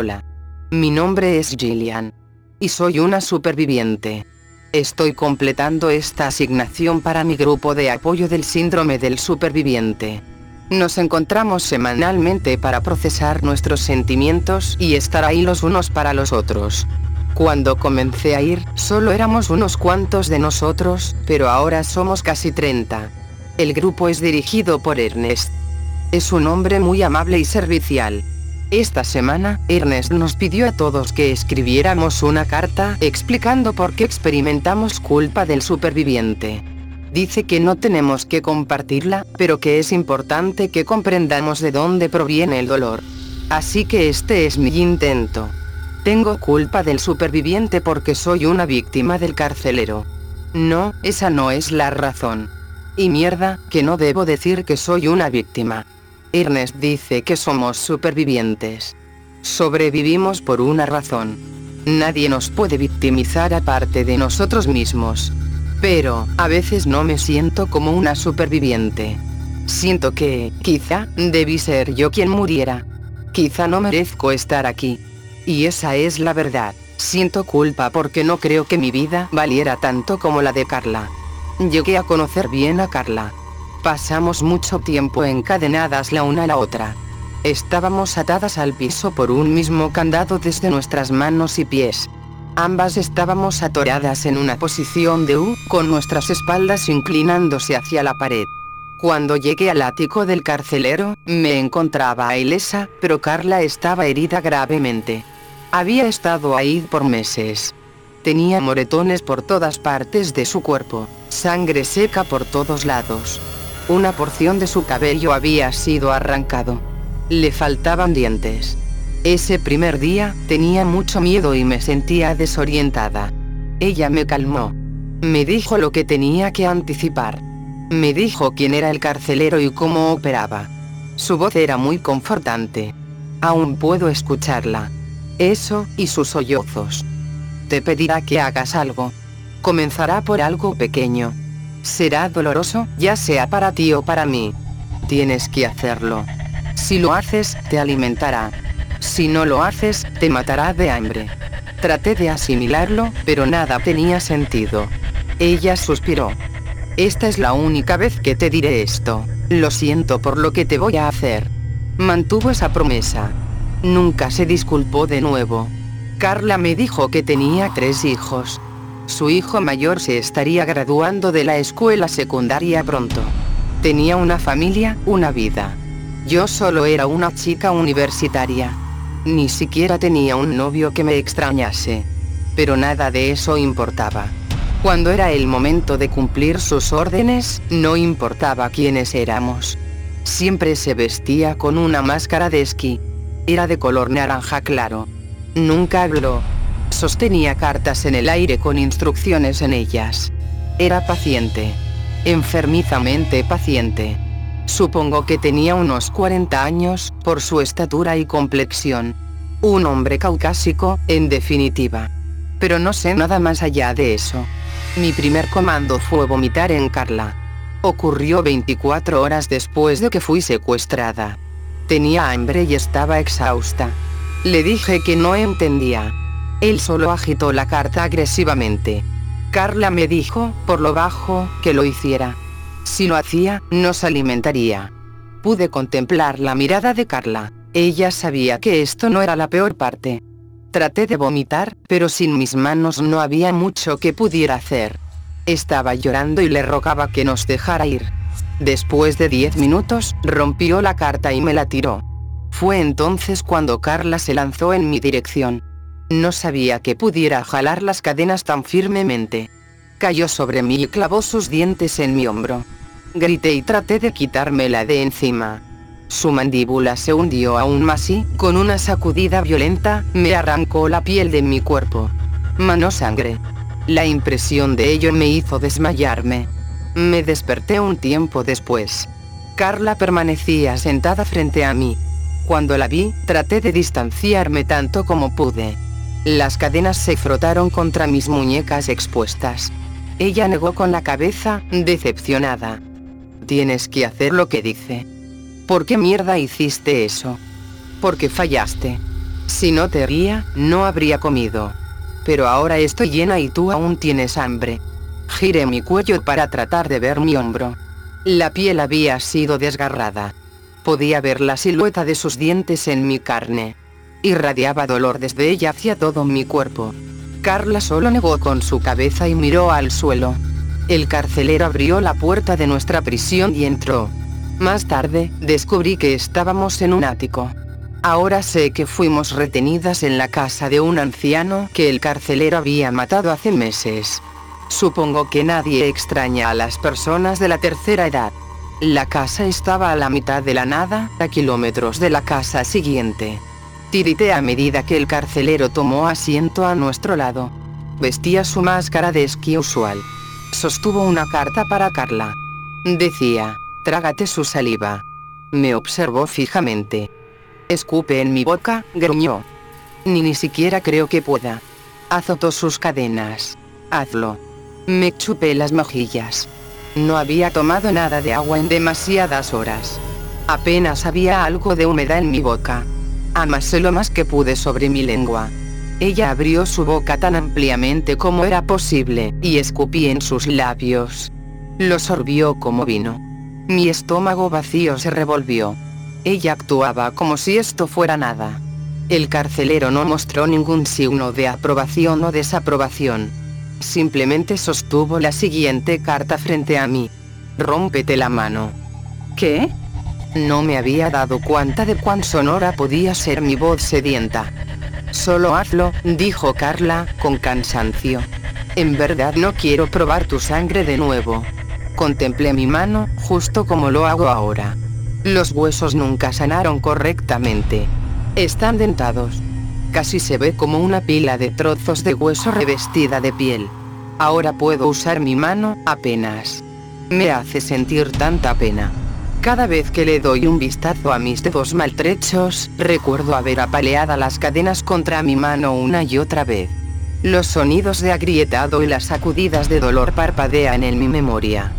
Hola. Mi nombre es Gillian. Y soy una superviviente. Estoy completando esta asignación para mi grupo de apoyo del síndrome del superviviente. Nos encontramos semanalmente para procesar nuestros sentimientos y estar ahí los unos para los otros. Cuando comencé a ir, solo éramos unos cuantos de nosotros, pero ahora somos casi 30. El grupo es dirigido por Ernest. Es un hombre muy amable y servicial. Esta semana, Ernest nos pidió a todos que escribiéramos una carta explicando por qué experimentamos culpa del superviviente. Dice que no tenemos que compartirla, pero que es importante que comprendamos de dónde proviene el dolor. Así que este es mi intento. Tengo culpa del superviviente porque soy una víctima del carcelero. No, esa no es la razón. Y mierda, que no debo decir que soy una víctima. Ernest dice que somos supervivientes. Sobrevivimos por una razón. Nadie nos puede victimizar aparte de nosotros mismos. Pero, a veces no me siento como una superviviente. Siento que, quizá, debí ser yo quien muriera. Quizá no merezco estar aquí. Y esa es la verdad. Siento culpa porque no creo que mi vida valiera tanto como la de Carla. Llegué a conocer bien a Carla. Pasamos mucho tiempo encadenadas la una a la otra. Estábamos atadas al piso por un mismo candado desde nuestras manos y pies. Ambas estábamos atoradas en una posición de U, con nuestras espaldas inclinándose hacia la pared. Cuando llegué al ático del carcelero, me encontraba ilesa, pero Carla estaba herida gravemente. Había estado ahí por meses. Tenía moretones por todas partes de su cuerpo, sangre seca por todos lados. Una porción de su cabello había sido arrancado. Le faltaban dientes. Ese primer día, tenía mucho miedo y me sentía desorientada. Ella me calmó. Me dijo lo que tenía que anticipar. Me dijo quién era el carcelero y cómo operaba. Su voz era muy confortante. Aún puedo escucharla. Eso, y sus sollozos. Te pedirá que hagas algo. Comenzará por algo pequeño. Será doloroso, ya sea para ti o para mí. Tienes que hacerlo. Si lo haces, te alimentará. Si no lo haces, te matará de hambre. Traté de asimilarlo, pero nada tenía sentido. Ella suspiró. Esta es la única vez que te diré esto. Lo siento por lo que te voy a hacer. Mantuvo esa promesa. Nunca se disculpó de nuevo. Carla me dijo que tenía tres hijos. Su hijo mayor se estaría graduando de la escuela secundaria pronto. Tenía una familia, una vida. Yo solo era una chica universitaria. Ni siquiera tenía un novio que me extrañase. Pero nada de eso importaba. Cuando era el momento de cumplir sus órdenes, no importaba quiénes éramos. Siempre se vestía con una máscara de esquí. Era de color naranja claro. Nunca habló. Sostenía cartas en el aire con instrucciones en ellas. Era paciente. Enfermizamente paciente. Supongo que tenía unos 40 años, por su estatura y complexión. Un hombre caucásico, en definitiva. Pero no sé nada más allá de eso. Mi primer comando fue vomitar en Carla. Ocurrió 24 horas después de que fui secuestrada. Tenía hambre y estaba exhausta. Le dije que no entendía. Él solo agitó la carta agresivamente. Carla me dijo, por lo bajo, que lo hiciera. Si lo hacía, nos alimentaría. Pude contemplar la mirada de Carla. Ella sabía que esto no era la peor parte. Traté de vomitar, pero sin mis manos no había mucho que pudiera hacer. Estaba llorando y le rogaba que nos dejara ir. Después de diez minutos, rompió la carta y me la tiró. Fue entonces cuando Carla se lanzó en mi dirección. No sabía que pudiera jalar las cadenas tan firmemente. Cayó sobre mí y clavó sus dientes en mi hombro. Grité y traté de quitármela de encima. Su mandíbula se hundió aún más y, con una sacudida violenta, me arrancó la piel de mi cuerpo. Manó sangre. La impresión de ello me hizo desmayarme. Me desperté un tiempo después. Carla permanecía sentada frente a mí. Cuando la vi, traté de distanciarme tanto como pude. Las cadenas se frotaron contra mis muñecas expuestas. Ella negó con la cabeza, decepcionada. Tienes que hacer lo que dice. ¿Por qué mierda hiciste eso? Porque fallaste. Si no te ría, no habría comido. Pero ahora estoy llena y tú aún tienes hambre. Giré mi cuello para tratar de ver mi hombro. La piel había sido desgarrada. Podía ver la silueta de sus dientes en mi carne. Irradiaba dolor desde ella hacia todo mi cuerpo. Carla solo negó con su cabeza y miró al suelo. El carcelero abrió la puerta de nuestra prisión y entró. Más tarde, descubrí que estábamos en un ático. Ahora sé que fuimos retenidas en la casa de un anciano que el carcelero había matado hace meses. Supongo que nadie extraña a las personas de la tercera edad. La casa estaba a la mitad de la nada, a kilómetros de la casa siguiente. Tirité a medida que el carcelero tomó asiento a nuestro lado. Vestía su máscara de esquí usual. Sostuvo una carta para Carla. Decía, trágate su saliva. Me observó fijamente. Escupe en mi boca, gruñó. Ni ni siquiera creo que pueda. Azotó sus cadenas. Hazlo. Me chupé las mejillas. No había tomado nada de agua en demasiadas horas. Apenas había algo de humedad en mi boca. Amasé lo más que pude sobre mi lengua. Ella abrió su boca tan ampliamente como era posible, y escupí en sus labios. Lo sorbió como vino. Mi estómago vacío se revolvió. Ella actuaba como si esto fuera nada. El carcelero no mostró ningún signo de aprobación o desaprobación. Simplemente sostuvo la siguiente carta frente a mí. Rómpete la mano. ¿Qué? No me había dado cuenta de cuán sonora podía ser mi voz sedienta. Solo hazlo, dijo Carla, con cansancio. En verdad no quiero probar tu sangre de nuevo. Contemplé mi mano, justo como lo hago ahora. Los huesos nunca sanaron correctamente. Están dentados. Casi se ve como una pila de trozos de hueso revestida de piel. Ahora puedo usar mi mano, apenas. Me hace sentir tanta pena. Cada vez que le doy un vistazo a mis dedos maltrechos, recuerdo haber apaleado las cadenas contra mi mano una y otra vez. Los sonidos de agrietado y las sacudidas de dolor parpadean en mi memoria.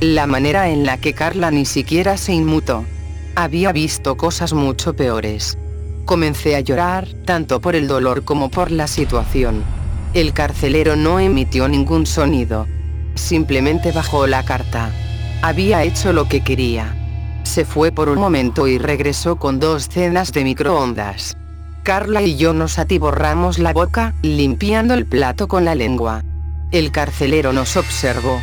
La manera en la que Carla ni siquiera se inmutó. Había visto cosas mucho peores. Comencé a llorar, tanto por el dolor como por la situación. El carcelero no emitió ningún sonido. Simplemente bajó la carta. Había hecho lo que quería. Se fue por un momento y regresó con dos cenas de microondas. Carla y yo nos atiborramos la boca, limpiando el plato con la lengua. El carcelero nos observó.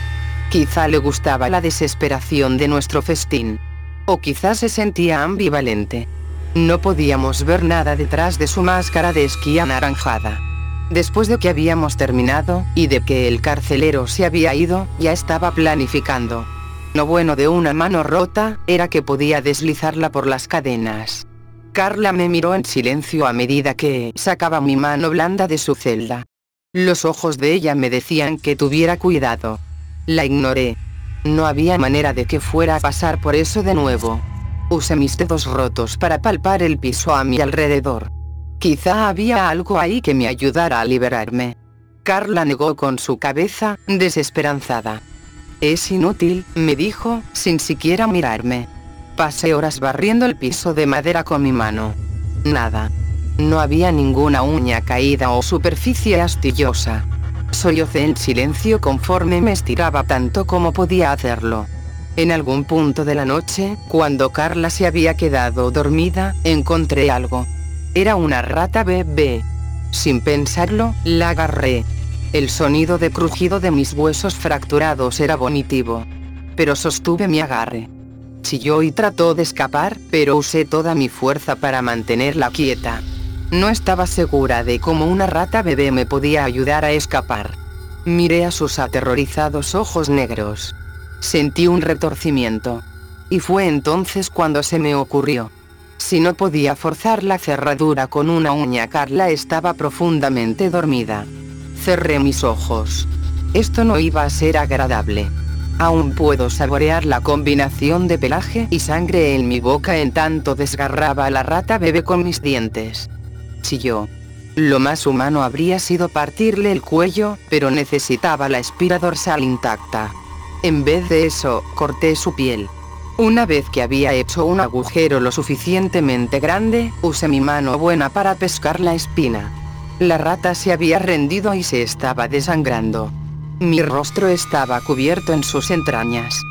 Quizá le gustaba la desesperación de nuestro festín. O quizá se sentía ambivalente. No podíamos ver nada detrás de su máscara de esquí anaranjada. Después de que habíamos terminado, y de que el carcelero se había ido, ya estaba planificando. Lo bueno de una mano rota, era que podía deslizarla por las cadenas. Carla me miró en silencio a medida que sacaba mi mano blanda de su celda. Los ojos de ella me decían que tuviera cuidado. La ignoré. No había manera de que fuera a pasar por eso de nuevo. Usé mis dedos rotos para palpar el piso a mi alrededor. Quizá había algo ahí que me ayudara a liberarme. Carla negó con su cabeza, desesperanzada. Es inútil, me dijo, sin siquiera mirarme. Pasé horas barriendo el piso de madera con mi mano. Nada. No había ninguna uña caída o superficie astillosa. Sollocé en silencio conforme me estiraba tanto como podía hacerlo. En algún punto de la noche, cuando Carla se había quedado dormida, encontré algo. Era una rata bebé. Sin pensarlo, la agarré. El sonido de crujido de mis huesos fracturados era bonitivo. Pero sostuve mi agarre. Chilló y trató de escapar, pero usé toda mi fuerza para mantenerla quieta. No estaba segura de cómo una rata bebé me podía ayudar a escapar. Miré a sus aterrorizados ojos negros. Sentí un retorcimiento. Y fue entonces cuando se me ocurrió. Si no podía forzar la cerradura con una uña, Carla estaba profundamente dormida. Cerré mis ojos. Esto no iba a ser agradable. Aún puedo saborear la combinación de pelaje y sangre en mi boca en tanto desgarraba a la rata bebé con mis dientes. Chilló. Lo más humano habría sido partirle el cuello, pero necesitaba la espira dorsal intacta. En vez de eso, corté su piel. Una vez que había hecho un agujero lo suficientemente grande, usé mi mano buena para pescar la espina. La rata se había rendido y se estaba desangrando. Mi rostro estaba cubierto en sus entrañas.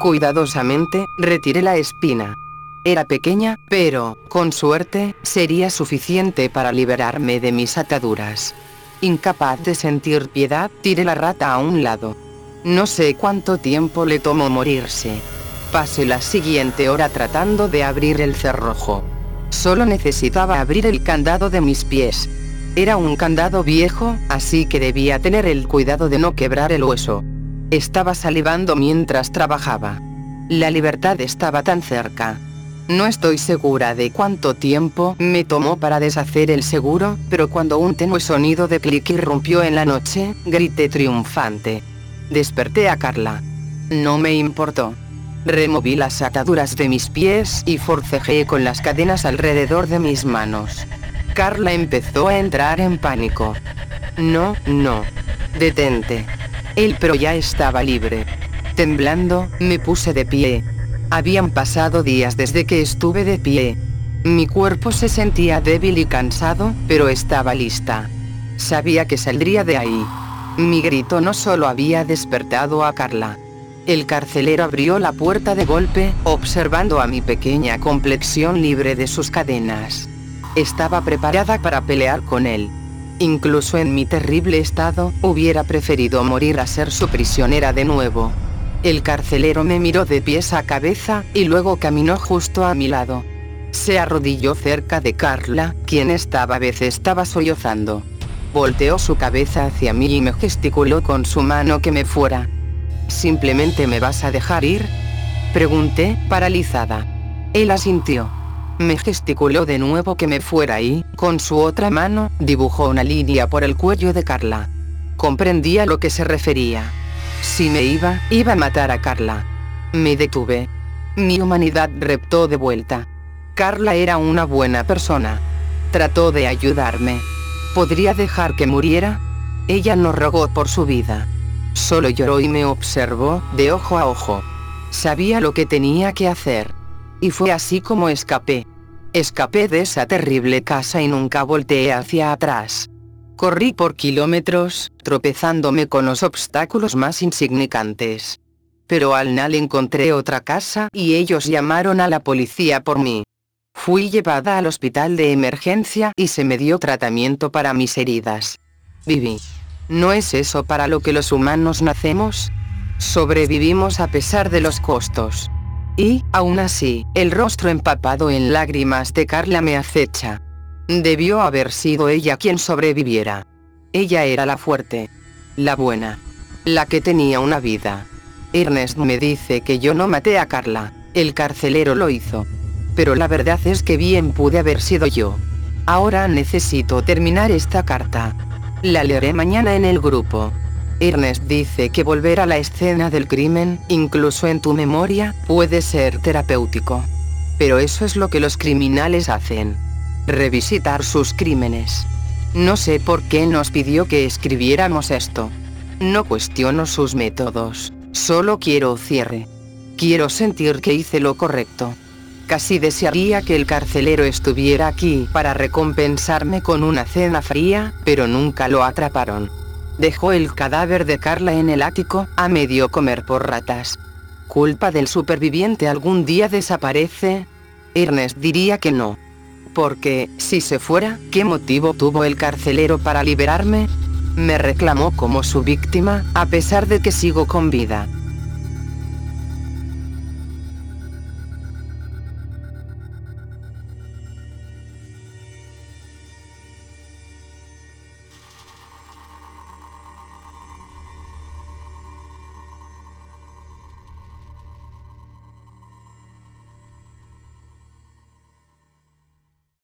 Cuidadosamente, retiré la espina. Era pequeña, pero, con suerte, sería suficiente para liberarme de mis ataduras. Incapaz de sentir piedad, tiré la rata a un lado. No sé cuánto tiempo le tomó morirse. Pasé la siguiente hora tratando de abrir el cerrojo. Solo necesitaba abrir el candado de mis pies. Era un candado viejo, así que debía tener el cuidado de no quebrar el hueso. Estaba salivando mientras trabajaba. La libertad estaba tan cerca. No estoy segura de cuánto tiempo me tomó para deshacer el seguro, pero cuando un tenue sonido de clic irrumpió en la noche, grité triunfante. Desperté a Carla. No me importó. Removí las ataduras de mis pies y forcejeé con las cadenas alrededor de mis manos. Carla empezó a entrar en pánico. No, no. Detente. El pro ya estaba libre. Temblando, me puse de pie. Habían pasado días desde que estuve de pie. Mi cuerpo se sentía débil y cansado, pero estaba lista. Sabía que saldría de ahí. Mi grito no solo había despertado a Carla. El carcelero abrió la puerta de golpe, observando a mi pequeña complexión libre de sus cadenas. Estaba preparada para pelear con él. Incluso en mi terrible estado, hubiera preferido morir a ser su prisionera de nuevo. El carcelero me miró de pies a cabeza, y luego caminó justo a mi lado. Se arrodilló cerca de Carla, quien esta vez estaba sollozando. Volteó su cabeza hacia mí y me gesticuló con su mano que me fuera. ¿Simplemente me vas a dejar ir? Pregunté, paralizada. Él asintió. Me gesticuló de nuevo que me fuera y, con su otra mano, dibujó una línea por el cuello de Carla. Comprendía lo que se refería. Si me iba, iba a matar a Carla. Me detuve. Mi humanidad reptó de vuelta. Carla era una buena persona. Trató de ayudarme. ¿Podría dejar que muriera? Ella no rogó por su vida. Solo lloró y me observó, de ojo a ojo. Sabía lo que tenía que hacer. Y fue así como escapé. Escapé de esa terrible casa y nunca volteé hacia atrás. Corrí por kilómetros, tropezándome con los obstáculos más insignificantes. Pero al final encontré otra casa y ellos llamaron a la policía por mí. Fui llevada al hospital de emergencia y se me dio tratamiento para mis heridas. Viví. ¿No es eso para lo que los humanos nacemos? Sobrevivimos a pesar de los costos. Y, aún así, el rostro empapado en lágrimas de Carla me acecha. Debió haber sido ella quien sobreviviera. Ella era la fuerte. La buena. La que tenía una vida. Ernest me dice que yo no maté a Carla. El carcelero lo hizo. Pero la verdad es que bien pude haber sido yo. Ahora necesito terminar esta carta. La leeré mañana en el grupo. Ernest dice que volver a la escena del crimen, incluso en tu memoria, puede ser terapéutico. Pero eso es lo que los criminales hacen. Revisitar sus crímenes. No sé por qué nos pidió que escribiéramos esto. No cuestiono sus métodos, solo quiero cierre. Quiero sentir que hice lo correcto. Casi desearía que el carcelero estuviera aquí para recompensarme con una cena fría, pero nunca lo atraparon. Dejó el cadáver de Carla en el ático, a medio comer por ratas. ¿Culpa del superviviente algún día desaparece? Ernest diría que no. Porque, si se fuera, ¿qué motivo tuvo el carcelero para liberarme? Me reclamó como su víctima, a pesar de que sigo con vida.